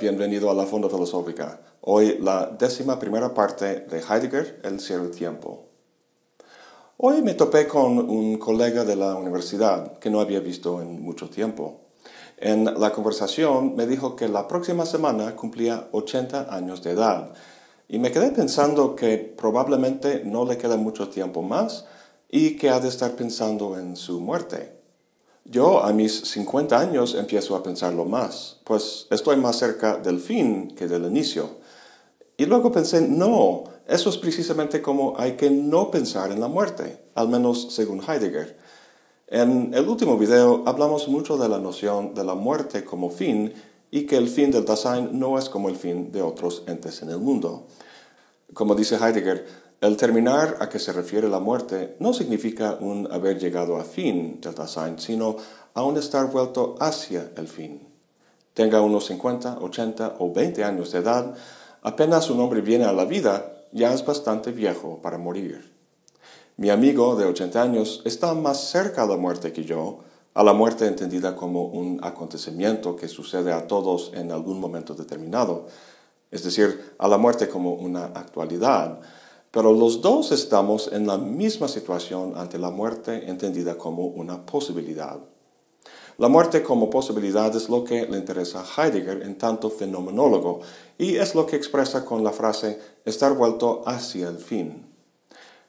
bienvenido a la Fonda Filosófica. Hoy la décima primera parte de Heidegger, El cielo y tiempo. Hoy me topé con un colega de la universidad que no había visto en mucho tiempo. En la conversación me dijo que la próxima semana cumplía 80 años de edad y me quedé pensando que probablemente no le queda mucho tiempo más y que ha de estar pensando en su muerte. Yo a mis 50 años empiezo a pensarlo más, pues estoy más cerca del fin que del inicio. Y luego pensé, no, eso es precisamente como hay que no pensar en la muerte, al menos según Heidegger. En el último video hablamos mucho de la noción de la muerte como fin y que el fin del Dasein no es como el fin de otros entes en el mundo. Como dice Heidegger, el terminar a que se refiere la muerte no significa un haber llegado a fin del Dasein, sino a un estar vuelto hacia el fin. Tenga unos 50, 80 o 20 años de edad, apenas un hombre viene a la vida, ya es bastante viejo para morir. Mi amigo de 80 años está más cerca a la muerte que yo, a la muerte entendida como un acontecimiento que sucede a todos en algún momento determinado, es decir, a la muerte como una actualidad, pero los dos estamos en la misma situación ante la muerte entendida como una posibilidad. La muerte como posibilidad es lo que le interesa a Heidegger en tanto fenomenólogo y es lo que expresa con la frase estar vuelto hacia el fin.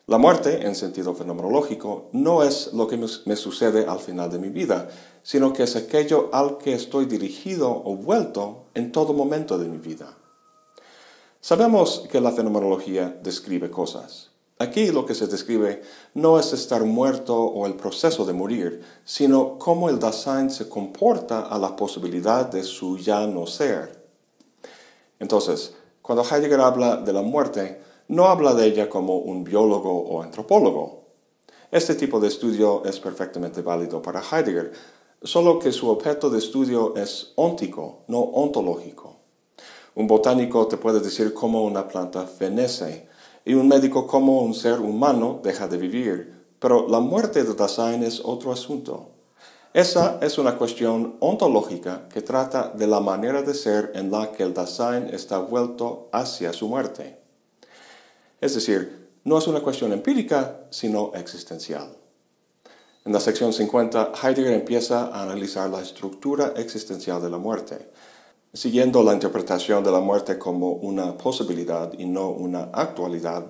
La muerte, en sentido fenomenológico, no es lo que me sucede al final de mi vida, sino que es aquello al que estoy dirigido o vuelto en todo momento de mi vida. Sabemos que la fenomenología describe cosas. Aquí lo que se describe no es estar muerto o el proceso de morir, sino cómo el Dasein se comporta a la posibilidad de su ya no ser. Entonces, cuando Heidegger habla de la muerte, no habla de ella como un biólogo o antropólogo. Este tipo de estudio es perfectamente válido para Heidegger, solo que su objeto de estudio es óntico, no ontológico. Un botánico te puede decir cómo una planta fenece y un médico cómo un ser humano deja de vivir, pero la muerte de Dasein es otro asunto. Esa es una cuestión ontológica que trata de la manera de ser en la que el Dasein está vuelto hacia su muerte. Es decir, no es una cuestión empírica, sino existencial. En la sección 50, Heidegger empieza a analizar la estructura existencial de la muerte Siguiendo la interpretación de la muerte como una posibilidad y no una actualidad,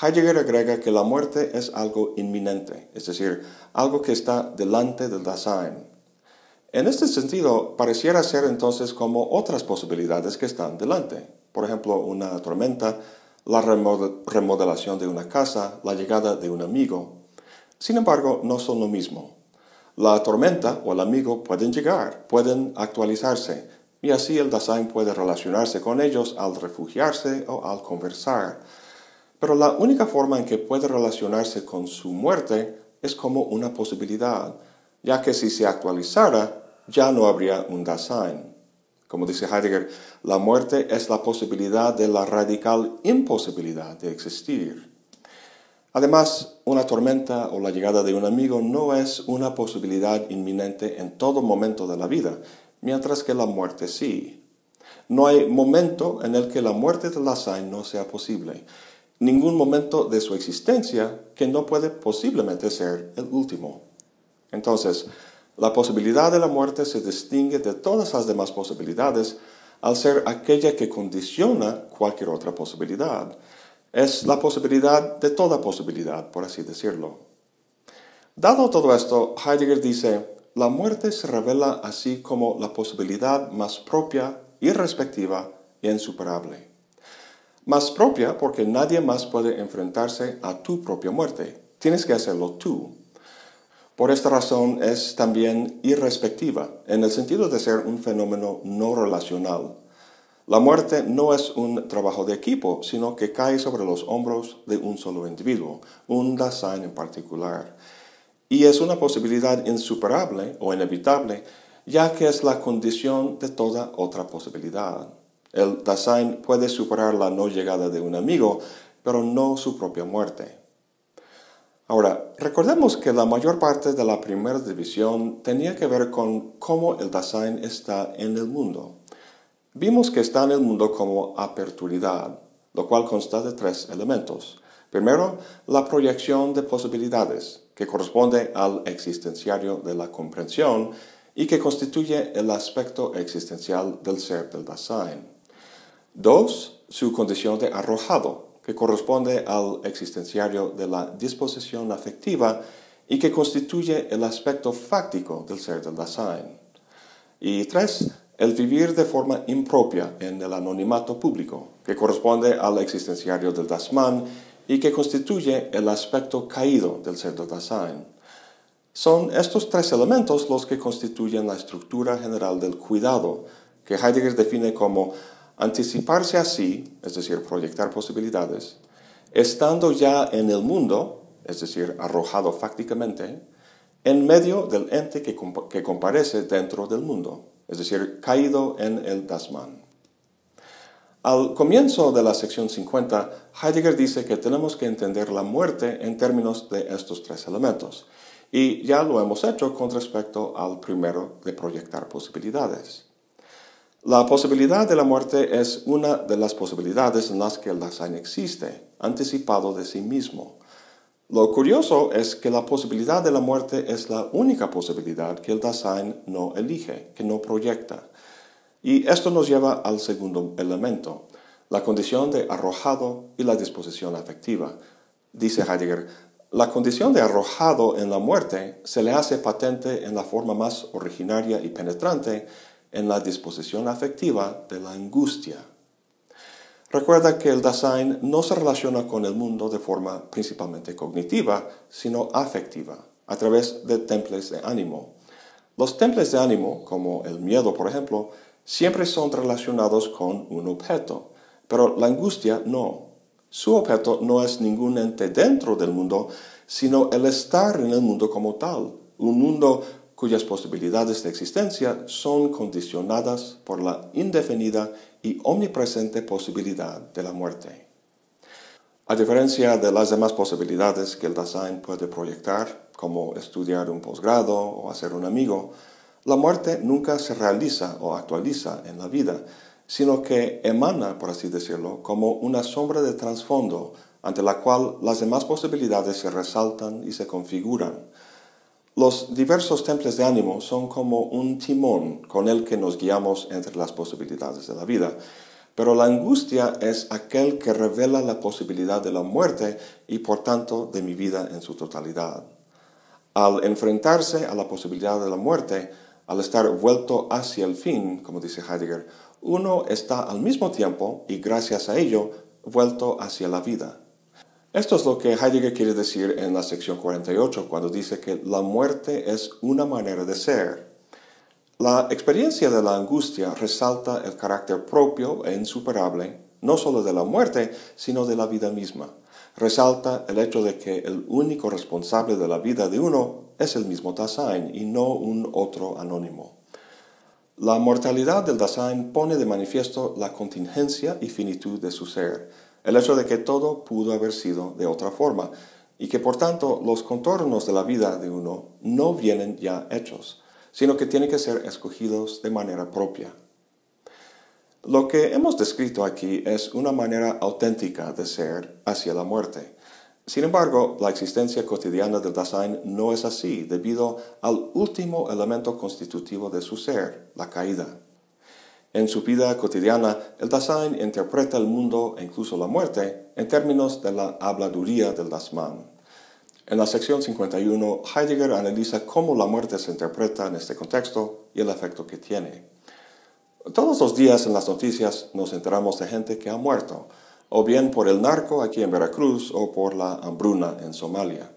Heidegger agrega que la muerte es algo inminente, es decir, algo que está delante del Dasein. En este sentido, pareciera ser entonces como otras posibilidades que están delante. Por ejemplo, una tormenta, la remodelación de una casa, la llegada de un amigo. Sin embargo, no son lo mismo. La tormenta o el amigo pueden llegar, pueden actualizarse, y así el Dasein puede relacionarse con ellos al refugiarse o al conversar. Pero la única forma en que puede relacionarse con su muerte es como una posibilidad, ya que si se actualizara, ya no habría un Dasein. Como dice Heidegger, la muerte es la posibilidad de la radical imposibilidad de existir. Además, una tormenta o la llegada de un amigo no es una posibilidad inminente en todo momento de la vida, mientras que la muerte sí. No hay momento en el que la muerte de Dasein no sea posible, ningún momento de su existencia que no puede posiblemente ser el último. Entonces, la posibilidad de la muerte se distingue de todas las demás posibilidades al ser aquella que condiciona cualquier otra posibilidad. Es la posibilidad de toda posibilidad, por así decirlo. Dado todo esto, Heidegger dice, la muerte se revela así como la posibilidad más propia, irrespectiva e insuperable. Más propia porque nadie más puede enfrentarse a tu propia muerte. Tienes que hacerlo tú. Por esta razón es también irrespectiva, en el sentido de ser un fenómeno no relacional. La muerte no es un trabajo de equipo, sino que cae sobre los hombros de un solo individuo, un Dasein en particular. Y es una posibilidad insuperable o inevitable, ya que es la condición de toda otra posibilidad. El Dasein puede superar la no llegada de un amigo, pero no su propia muerte. Ahora, recordemos que la mayor parte de la primera división tenía que ver con cómo el Dasein está en el mundo. Vimos que está en el mundo como aperturidad, lo cual consta de tres elementos. Primero, la proyección de posibilidades, que corresponde al existenciario de la comprensión y que constituye el aspecto existencial del ser del Dasein. Dos, su condición de arrojado, que corresponde al existenciario de la disposición afectiva y que constituye el aspecto fáctico del ser del Dasein. Y tres, el vivir de forma impropia en el anonimato público, que corresponde al existenciario del Dasman y que constituye el aspecto caído del ser del Dasein. Son estos tres elementos los que constituyen la estructura general del cuidado, que Heidegger define como anticiparse así, es decir, proyectar posibilidades, estando ya en el mundo, es decir, arrojado fácticamente, en medio del ente que, que comparece dentro del mundo, es decir, caído en el Dasman. Al comienzo de la sección 50, Heidegger dice que tenemos que entender la muerte en términos de estos tres elementos, y ya lo hemos hecho con respecto al primero de proyectar posibilidades. La posibilidad de la muerte es una de las posibilidades en las que el Dasein existe, anticipado de sí mismo. Lo curioso es que la posibilidad de la muerte es la única posibilidad que el Dasein no elige, que no proyecta. Y esto nos lleva al segundo elemento, la condición de arrojado y la disposición afectiva. Dice Heidegger, la condición de arrojado en la muerte se le hace patente en la forma más originaria y penetrante en la disposición afectiva de la angustia. Recuerda que el Dasein no se relaciona con el mundo de forma principalmente cognitiva, sino afectiva, a través de temples de ánimo. Los temples de ánimo, como el miedo, por ejemplo, siempre son relacionados con un objeto, pero la angustia no. Su objeto no es ningún ente dentro del mundo, sino el estar en el mundo como tal, un mundo cuyas posibilidades de existencia son condicionadas por la indefinida y omnipresente posibilidad de la muerte. A diferencia de las demás posibilidades que el Dasein puede proyectar, como estudiar un posgrado o hacer un amigo, la muerte nunca se realiza o actualiza en la vida, sino que emana, por así decirlo, como una sombra de trasfondo ante la cual las demás posibilidades se resaltan y se configuran, los diversos templos de ánimo son como un timón con el que nos guiamos entre las posibilidades de la vida. Pero la angustia es aquel que revela la posibilidad de la muerte y por tanto de mi vida en su totalidad. Al enfrentarse a la posibilidad de la muerte, al estar vuelto hacia el fin, como dice Heidegger, uno está al mismo tiempo, y gracias a ello, vuelto hacia la vida. Esto es lo que Heidegger quiere decir en la sección 48 cuando dice que la muerte es una manera de ser. La experiencia de la angustia resalta el carácter propio e insuperable, no solo de la muerte, sino de la vida misma. Resalta el hecho de que el único responsable de la vida de uno es el mismo Dasein y no un otro anónimo. La mortalidad del Dasein pone de manifiesto la contingencia y finitud de su ser, el hecho de que todo pudo haber sido de otra forma y que por tanto los contornos de la vida de uno no vienen ya hechos, sino que tienen que ser escogidos de manera propia. Lo que hemos descrito aquí es una manera auténtica de ser hacia la muerte. Sin embargo, la existencia cotidiana del Dasein no es así debido al último elemento constitutivo de su ser, la caída. En su vida cotidiana, el Dasein interpreta el mundo e incluso la muerte en términos de la habladuría del Dasman. En la sección 51, Heidegger analiza cómo la muerte se interpreta en este contexto y el efecto que tiene. Todos los días en las noticias nos enteramos de gente que ha muerto, o bien por el narco aquí en Veracruz o por la hambruna en Somalia.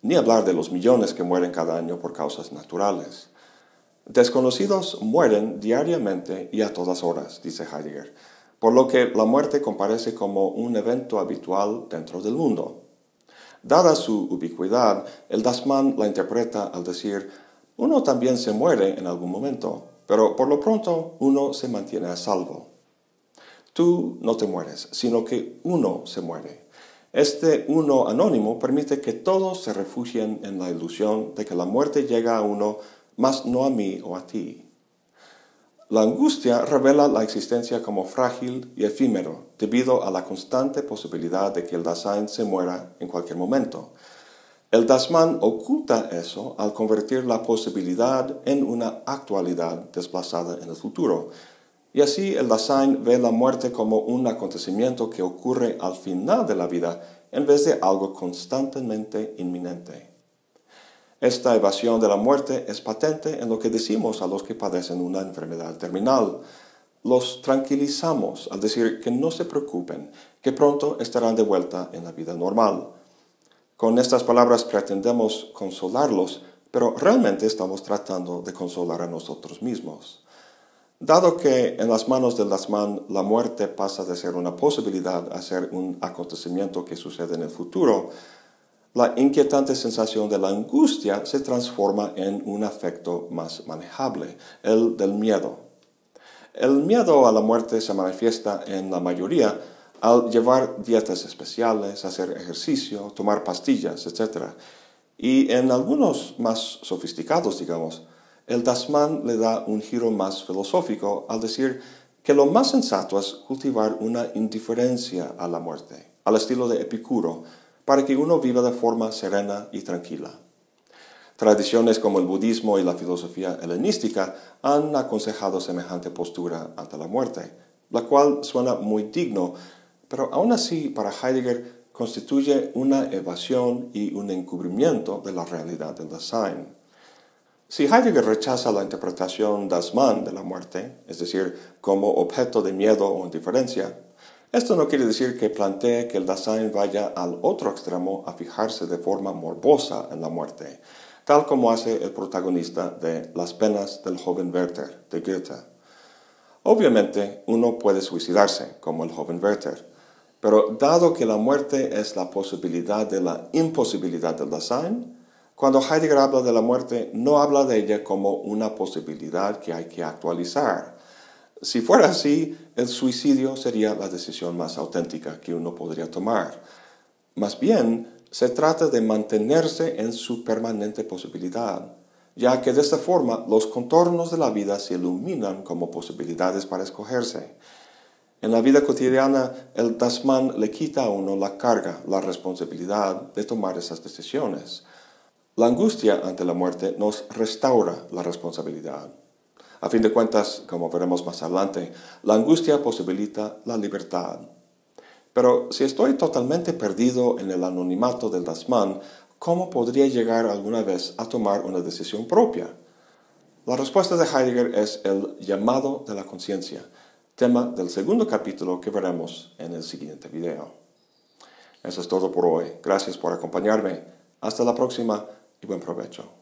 Ni hablar de los millones que mueren cada año por causas naturales. Desconocidos mueren diariamente y a todas horas, dice Heidegger, por lo que la muerte comparece como un evento habitual dentro del mundo. Dada su ubicuidad, el Dasman la interpreta al decir, uno también se muere en algún momento, pero por lo pronto uno se mantiene a salvo. Tú no te mueres, sino que uno se muere. Este uno anónimo permite que todos se refugien en la ilusión de que la muerte llega a uno mas no a mí o a ti. La angustia revela la existencia como frágil y efímero debido a la constante posibilidad de que el Dasein se muera en cualquier momento. El Dasman oculta eso al convertir la posibilidad en una actualidad desplazada en el futuro. Y así el Dasein ve la muerte como un acontecimiento que ocurre al final de la vida en vez de algo constantemente inminente. Esta evasión de la muerte es patente en lo que decimos a los que padecen una enfermedad terminal. Los tranquilizamos al decir que no se preocupen, que pronto estarán de vuelta en la vida normal. Con estas palabras pretendemos consolarlos, pero realmente estamos tratando de consolar a nosotros mismos. Dado que en las manos del Lasman la muerte pasa de ser una posibilidad a ser un acontecimiento que sucede en el futuro, la inquietante sensación de la angustia se transforma en un afecto más manejable, el del miedo. El miedo a la muerte se manifiesta en la mayoría al llevar dietas especiales, hacer ejercicio, tomar pastillas, etc. Y en algunos más sofisticados, digamos, el Dasman le da un giro más filosófico al decir que lo más sensato es cultivar una indiferencia a la muerte, al estilo de Epicuro, para que uno viva de forma serena y tranquila. Tradiciones como el budismo y la filosofía helenística han aconsejado semejante postura ante la muerte, la cual suena muy digno, pero aún así para Heidegger constituye una evasión y un encubrimiento de la realidad del Dasein. Si Heidegger rechaza la interpretación Man de la muerte, es decir, como objeto de miedo o indiferencia, esto no quiere decir que plantee que el Dasein vaya al otro extremo a fijarse de forma morbosa en la muerte, tal como hace el protagonista de Las penas del joven Werther de Goethe. Obviamente, uno puede suicidarse, como el joven Werther, pero dado que la muerte es la posibilidad de la imposibilidad del Dasein, cuando Heidegger habla de la muerte, no habla de ella como una posibilidad que hay que actualizar, si fuera así, el suicidio sería la decisión más auténtica que uno podría tomar. Más bien, se trata de mantenerse en su permanente posibilidad, ya que de esta forma los contornos de la vida se iluminan como posibilidades para escogerse. En la vida cotidiana, el Dasman le quita a uno la carga, la responsabilidad de tomar esas decisiones. La angustia ante la muerte nos restaura la responsabilidad. A fin de cuentas, como veremos más adelante, la angustia posibilita la libertad. Pero si estoy totalmente perdido en el anonimato del Dasman, ¿cómo podría llegar alguna vez a tomar una decisión propia? La respuesta de Heidegger es el llamado de la conciencia, tema del segundo capítulo que veremos en el siguiente video. Eso es todo por hoy. Gracias por acompañarme. Hasta la próxima y buen provecho.